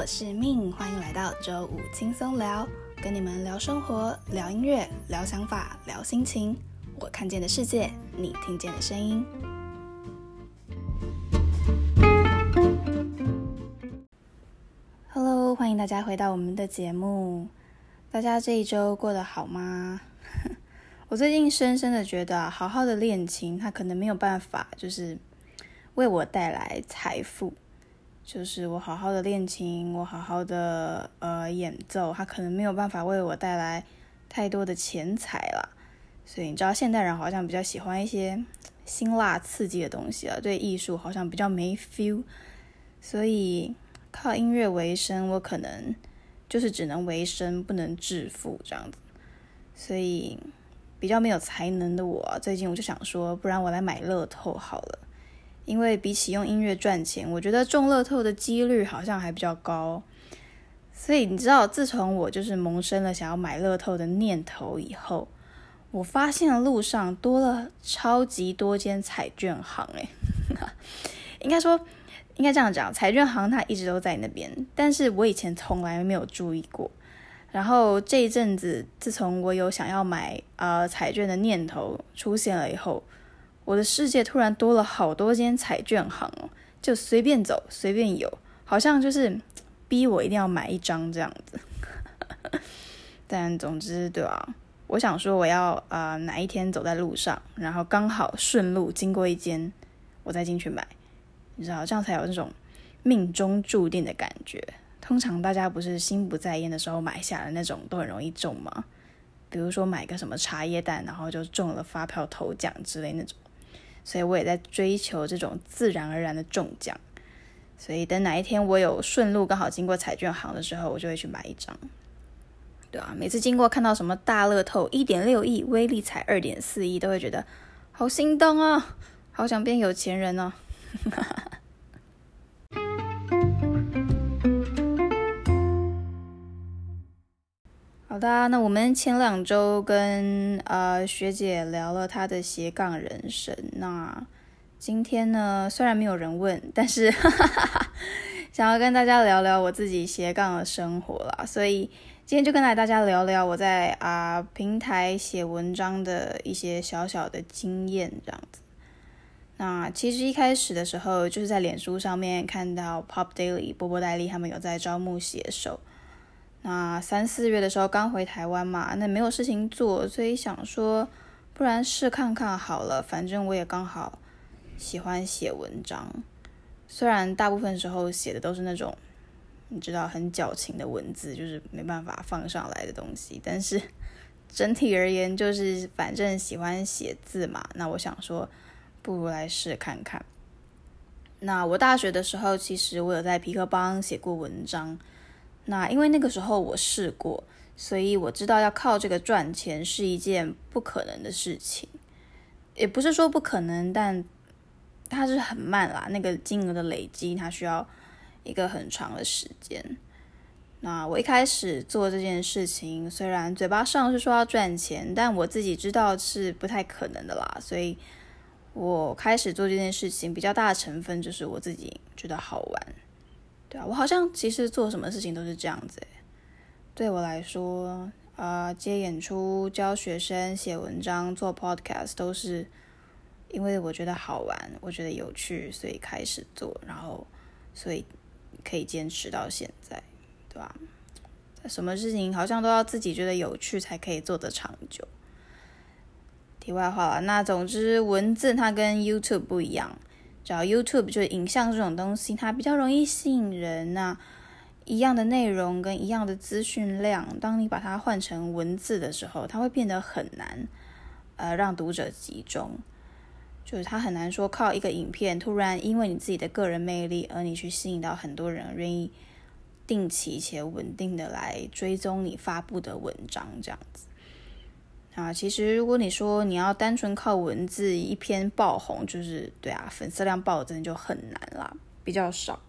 我是命，欢迎来到周五轻松聊，跟你们聊生活、聊音乐、聊想法、聊心情。我看见的世界，你听见的声音。Hello，欢迎大家回到我们的节目。大家这一周过得好吗？我最近深深的觉得，好好的恋情，它可能没有办法，就是为我带来财富。就是我好好的练琴，我好好的呃演奏，它可能没有办法为我带来太多的钱财了。所以你知道，现代人好像比较喜欢一些辛辣刺激的东西了，对艺术好像比较没 feel。所以靠音乐为生，我可能就是只能为生，不能致富这样子。所以比较没有才能的我，最近我就想说，不然我来买乐透好了。因为比起用音乐赚钱，我觉得中乐透的几率好像还比较高。所以你知道，自从我就是萌生了想要买乐透的念头以后，我发现路上多了超级多间彩券行。诶，应该说，应该这样讲，彩券行它一直都在那边，但是我以前从来没有注意过。然后这一阵子，自从我有想要买呃彩券的念头出现了以后。我的世界突然多了好多间彩券行哦，就随便走随便有，好像就是逼我一定要买一张这样子。但总之，对啊，我想说我要呃哪一天走在路上，然后刚好顺路经过一间，我再进去买，你知道这样才有那种命中注定的感觉。通常大家不是心不在焉的时候买下的那种都很容易中吗？比如说买个什么茶叶蛋，然后就中了发票头奖之类那种。所以我也在追求这种自然而然的中奖，所以等哪一天我有顺路刚好经过彩券行的时候，我就会去买一张，对啊，每次经过看到什么大乐透一点六亿、威力彩二点四亿，都会觉得好心动啊，好想变有钱人哦。好的，那我们前两周跟呃学姐聊了她的斜杠人生。那今天呢，虽然没有人问，但是哈哈哈想要跟大家聊聊我自己斜杠的生活啦。所以今天就跟来大家聊聊我在啊平台写文章的一些小小的经验这样子。那其实一开始的时候，就是在脸书上面看到 Pop Daily 波波戴利他们有在招募写手。那三四月的时候刚回台湾嘛，那没有事情做，所以想说，不然试看看好了。反正我也刚好喜欢写文章，虽然大部分时候写的都是那种你知道很矫情的文字，就是没办法放上来的东西，但是 整体而言就是反正喜欢写字嘛。那我想说，不如来试看看。那我大学的时候，其实我有在皮克邦写过文章。那因为那个时候我试过，所以我知道要靠这个赚钱是一件不可能的事情，也不是说不可能，但它是很慢啦。那个金额的累积，它需要一个很长的时间。那我一开始做这件事情，虽然嘴巴上是说要赚钱，但我自己知道是不太可能的啦。所以我开始做这件事情，比较大的成分就是我自己觉得好玩。对啊，我好像其实做什么事情都是这样子。对我来说，呃，接演出、教学生、写文章、做 podcast 都是因为我觉得好玩，我觉得有趣，所以开始做，然后所以可以坚持到现在，对吧？什么事情好像都要自己觉得有趣才可以做得长久。题外话了，那总之文字它跟 YouTube 不一样。找 YouTube 就是影像这种东西，它比较容易吸引人呐。一样的内容跟一样的资讯量，当你把它换成文字的时候，它会变得很难，呃，让读者集中。就是它很难说靠一个影片，突然因为你自己的个人魅力，而你去吸引到很多人愿意定期且稳定的来追踪你发布的文章，这样子。啊，其实如果你说你要单纯靠文字一篇爆红，就是对啊，粉丝量爆真的就很难啦，比较少。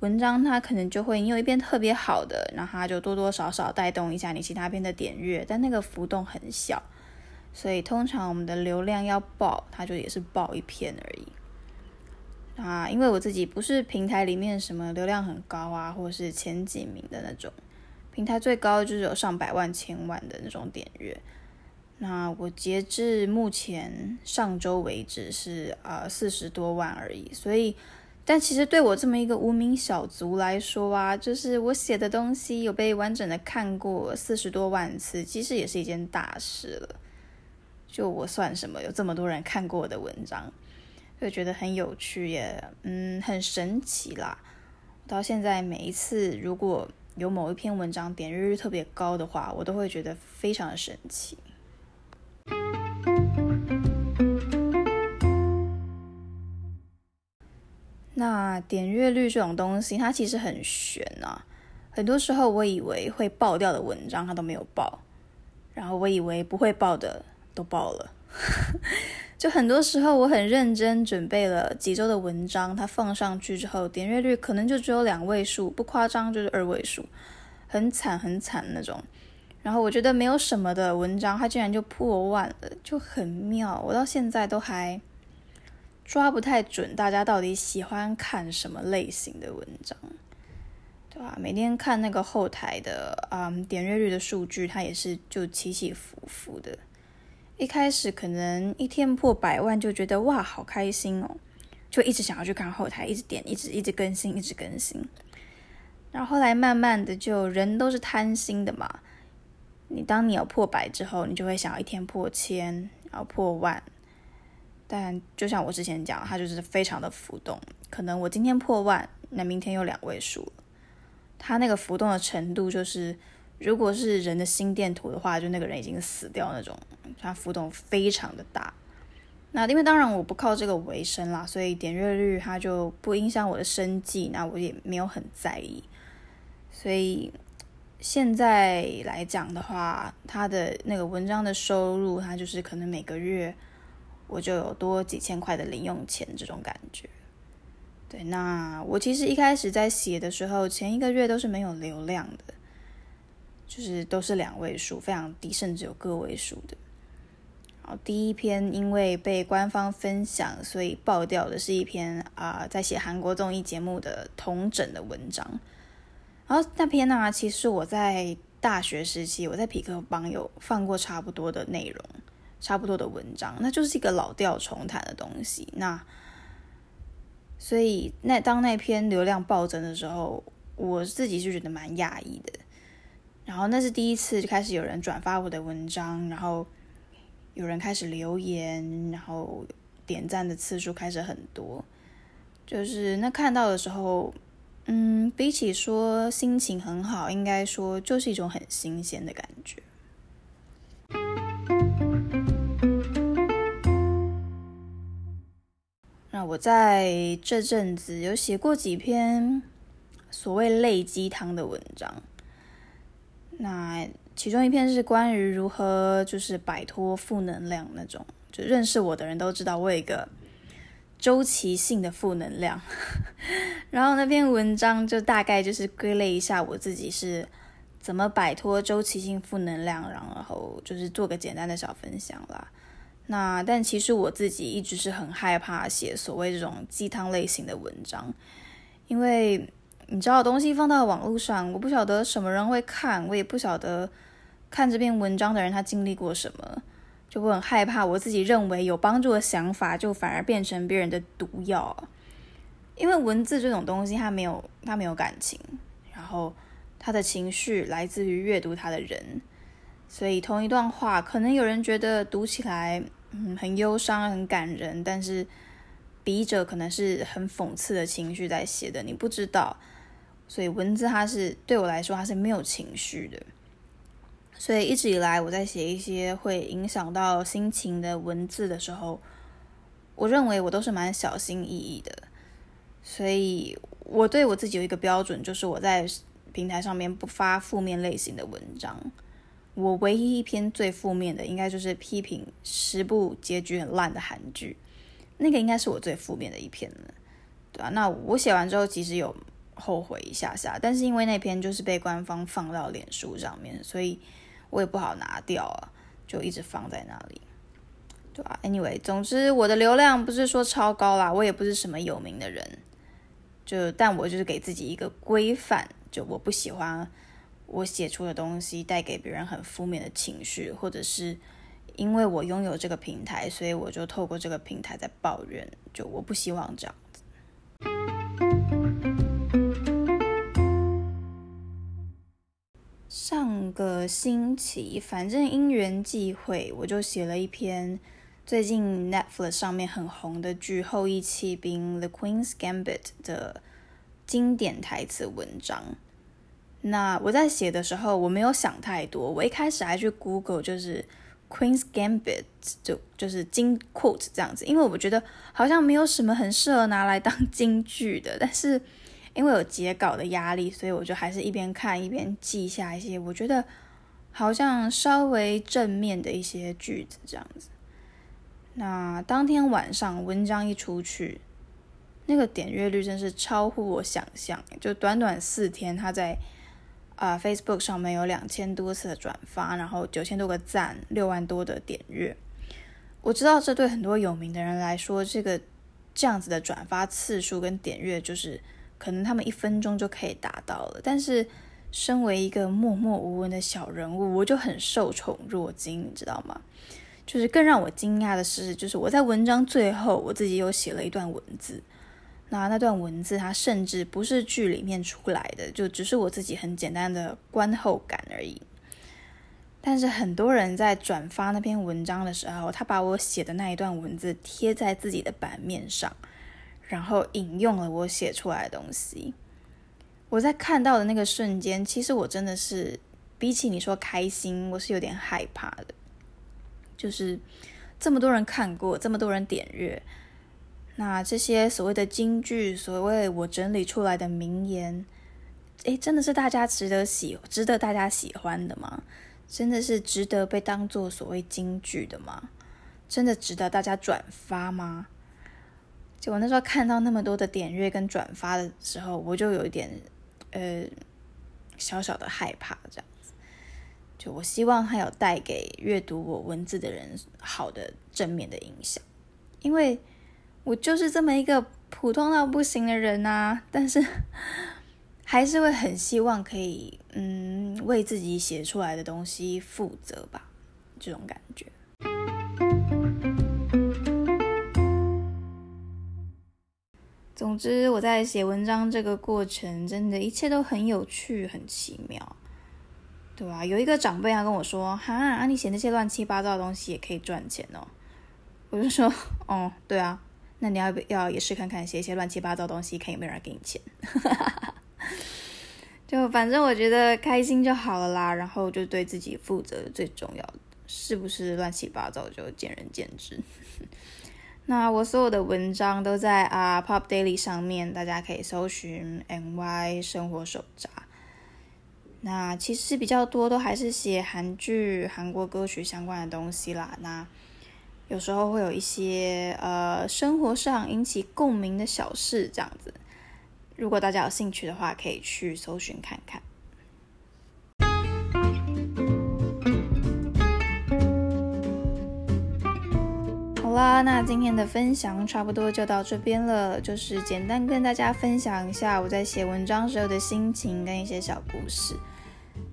文章它可能就会你有一篇特别好的，然后它就多多少少带动一下你其他篇的点阅，但那个浮动很小，所以通常我们的流量要爆，它就也是爆一篇而已。啊，因为我自己不是平台里面什么流量很高啊，或者是前几名的那种，平台最高就是有上百万、千万的那种点阅。那我截至目前上周为止是呃四十多万而已，所以，但其实对我这么一个无名小卒来说啊，就是我写的东西有被完整的看过四十多万次，其实也是一件大事了。就我算什么？有这么多人看过我的文章，就觉得很有趣，也嗯很神奇啦。到现在每一次如果有某一篇文章点阅率特别高的话，我都会觉得非常的神奇。那点阅率这种东西，它其实很悬啊。很多时候，我以为会爆掉的文章，它都没有爆；然后我以为不会爆的，都爆了。就很多时候，我很认真准备了几周的文章，它放上去之后，点阅率可能就只有两位数，不夸张就是二位数，很惨很惨那种。然后我觉得没有什么的文章，它竟然就破万了，就很妙。我到现在都还抓不太准，大家到底喜欢看什么类型的文章，对吧？每天看那个后台的嗯点阅率的数据，它也是就起起伏伏的。一开始可能一天破百万就觉得哇好开心哦，就一直想要去看后台，一直点，一直一直更新，一直更新。然后后来慢慢的就人都是贪心的嘛。你当你有破百之后，你就会想要一天破千，然后破万。但就像我之前讲，它就是非常的浮动。可能我今天破万，那明天又两位数它那个浮动的程度，就是如果是人的心电图的话，就那个人已经死掉那种。它浮动非常的大。那因为当然我不靠这个为生啦，所以点阅率它就不影响我的生计，那我也没有很在意。所以。现在来讲的话，他的那个文章的收入，他就是可能每个月我就有多几千块的零用钱这种感觉。对，那我其实一开始在写的时候，前一个月都是没有流量的，就是都是两位数，非常低，甚至有个位数的。然后第一篇因为被官方分享，所以爆掉的是一篇啊，在写韩国综艺节目的同整的文章。然后那篇呢，其实我在大学时期，我在匹克邦有放过差不多的内容，差不多的文章，那就是一个老调重弹的东西。那所以那当那篇流量暴增的时候，我自己就觉得蛮讶异的。然后那是第一次就开始有人转发我的文章，然后有人开始留言，然后点赞的次数开始很多，就是那看到的时候。嗯，比起说心情很好，应该说就是一种很新鲜的感觉。那我在这阵子有写过几篇所谓类鸡汤的文章，那其中一篇是关于如何就是摆脱负能量那种，就认识我的人都知道我有一个。周期性的负能量，然后那篇文章就大概就是归类一下我自己是怎么摆脱周期性负能量，然后就是做个简单的小分享啦。那但其实我自己一直是很害怕写所谓这种鸡汤类型的文章，因为你知道东西放到网络上，我不晓得什么人会看，我也不晓得看这篇文章的人他经历过什么。就会很害怕，我自己认为有帮助的想法，就反而变成别人的毒药。因为文字这种东西，它没有它没有感情，然后他的情绪来自于阅读他的人，所以同一段话，可能有人觉得读起来嗯很忧伤、很感人，但是笔者可能是很讽刺的情绪在写的，你不知道。所以文字它是对我来说，它是没有情绪的。所以一直以来，我在写一些会影响到心情的文字的时候，我认为我都是蛮小心翼翼的。所以我对我自己有一个标准，就是我在平台上面不发负面类型的文章。我唯一一篇最负面的，应该就是批评十部结局很烂的韩剧，那个应该是我最负面的一篇了，对啊，那我写完之后，其实有后悔一下下，但是因为那篇就是被官方放到脸书上面，所以。我也不好拿掉啊，就一直放在那里。对吧？Anyway，总之我的流量不是说超高啦，我也不是什么有名的人，就但我就是给自己一个规范，就我不喜欢我写出的东西带给别人很负面的情绪，或者是因为我拥有这个平台，所以我就透过这个平台在抱怨，就我不希望这样上个星期，反正因缘际会，我就写了一篇。最近 Netflix 上面很红的剧《后羿弃兵》The Queen's Gambit 的经典台词文章。那我在写的时候，我没有想太多。我一开始还去 Google，就是 Queen's Gambit，就就是金 quote 这样子，因为我觉得好像没有什么很适合拿来当 金句的。但是因为有截稿的压力，所以我就还是一边看一边记下一些我觉得好像稍微正面的一些句子这样子。那当天晚上文章一出去，那个点阅率真是超乎我想象。就短短四天，他在啊 Facebook 上面有两千多次的转发，然后九千多个赞，六万多的点阅。我知道这对很多有名的人来说，这个这样子的转发次数跟点阅，就是可能他们一分钟就可以达到了。但是身为一个默默无闻的小人物，我就很受宠若惊，你知道吗？就是更让我惊讶的是，就是我在文章最后，我自己又写了一段文字。那那段文字，它甚至不是剧里面出来的，就只是我自己很简单的观后感而已。但是很多人在转发那篇文章的时候，他把我写的那一段文字贴在自己的版面上，然后引用了我写出来的东西。我在看到的那个瞬间，其实我真的是比起你说开心，我是有点害怕的。就是这么多人看过，这么多人点阅，那这些所谓的金句，所谓我整理出来的名言，诶，真的是大家值得喜，值得大家喜欢的吗？真的是值得被当做所谓金句的吗？真的值得大家转发吗？就我那时候看到那么多的点阅跟转发的时候，我就有一点呃小小的害怕，这样子。就我希望它有带给阅读我文字的人好的正面的影响，因为我就是这么一个普通到不行的人呐，但是还是会很希望可以嗯为自己写出来的东西负责吧，这种感觉。总之，我在写文章这个过程，真的一切都很有趣，很奇妙。对啊，有一个长辈他跟我说：“哈，啊，你写那些乱七八糟的东西也可以赚钱哦。”我就说：“哦，对啊，那你要不要也试看看写一些乱七八糟东西，看有没有人给你钱？” 就反正我觉得开心就好了啦，然后就对自己负责最重要的，是不是乱七八糟就见仁见智。那我所有的文章都在啊 Pop Daily 上面，大家可以搜寻 NY 生活手札。那其实比较多都还是写韩剧、韩国歌曲相关的东西啦。那有时候会有一些呃生活上引起共鸣的小事这样子。如果大家有兴趣的话，可以去搜寻看看。啦，那今天的分享差不多就到这边了，就是简单跟大家分享一下我在写文章时候的心情跟一些小故事。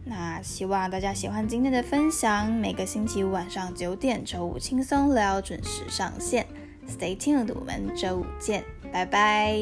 那希望大家喜欢今天的分享。每个星期五晚上九点，周五轻松聊准时上线。Stay tuned，我们周五见，拜拜。